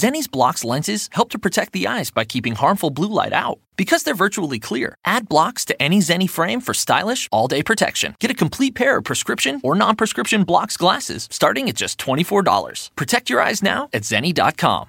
Zenni's blocks lenses help to protect the eyes by keeping harmful blue light out. Because they're virtually clear, add blocks to any Zenni frame for stylish, all day protection. Get a complete pair of prescription or non prescription blocks glasses starting at just $24. Protect your eyes now at Zenni.com.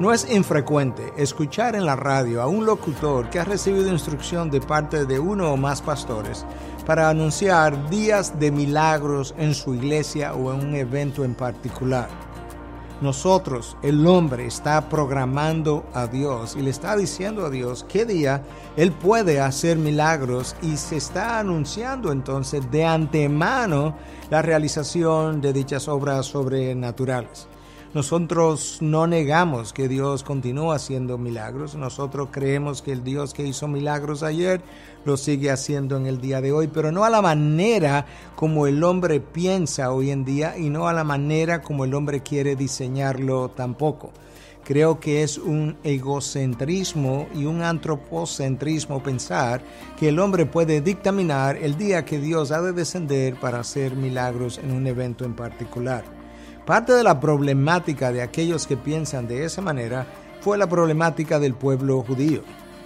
No es infrecuente escuchar en la radio a un locutor que ha recibido instrucción de parte de uno o más pastores para anunciar días de milagros en su iglesia o en un evento en particular. Nosotros, el hombre, está programando a Dios y le está diciendo a Dios qué día Él puede hacer milagros y se está anunciando entonces de antemano la realización de dichas obras sobrenaturales. Nosotros no negamos que Dios continúa haciendo milagros. Nosotros creemos que el Dios que hizo milagros ayer lo sigue haciendo en el día de hoy, pero no a la manera como el hombre piensa hoy en día y no a la manera como el hombre quiere diseñarlo tampoco. Creo que es un egocentrismo y un antropocentrismo pensar que el hombre puede dictaminar el día que Dios ha de descender para hacer milagros en un evento en particular. Parte de la problemática de aquellos que piensan de esa manera fue la problemática del pueblo judío.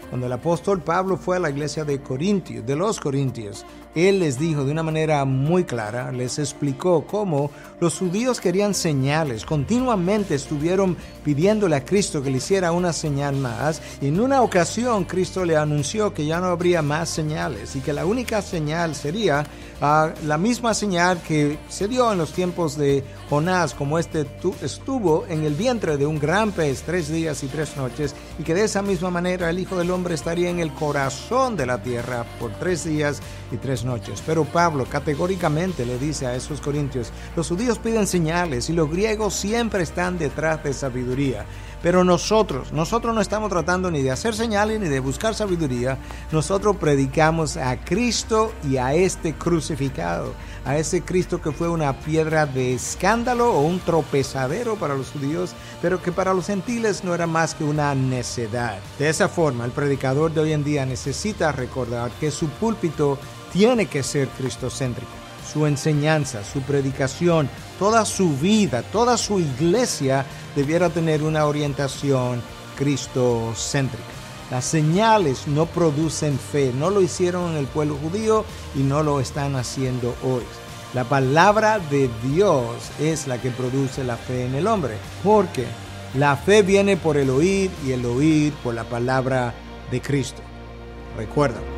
Cuando el apóstol Pablo fue a la iglesia de Corintios, de los Corintios, él les dijo de una manera muy clara, les explicó cómo los judíos querían señales, continuamente estuvieron pidiéndole a Cristo que le hiciera una señal más, y en una ocasión Cristo le anunció que ya no habría más señales y que la única señal sería uh, la misma señal que se dio en los tiempos de Jonás, como este estuvo en el vientre de un gran pez tres días y tres noches, y que de esa misma manera el Hijo del Hombre estaría en el corazón de la tierra por tres días y tres noches. Pero Pablo categóricamente le dice a esos corintios, los judíos piden señales y los griegos siempre están detrás de sabiduría. Pero nosotros, nosotros no estamos tratando ni de hacer señales ni de buscar sabiduría. Nosotros predicamos a Cristo y a este crucificado, a ese Cristo que fue una piedra de escándalo o un tropezadero para los judíos, pero que para los gentiles no era más que una necedad. De esa forma, el predicador de hoy en día necesita recordar que su púlpito tiene que ser cristocéntrico su enseñanza, su predicación, toda su vida, toda su iglesia debiera tener una orientación cristocéntrica. Las señales no producen fe, no lo hicieron en el pueblo judío y no lo están haciendo hoy. La palabra de Dios es la que produce la fe en el hombre, porque la fe viene por el oír y el oír por la palabra de Cristo. Recuerda.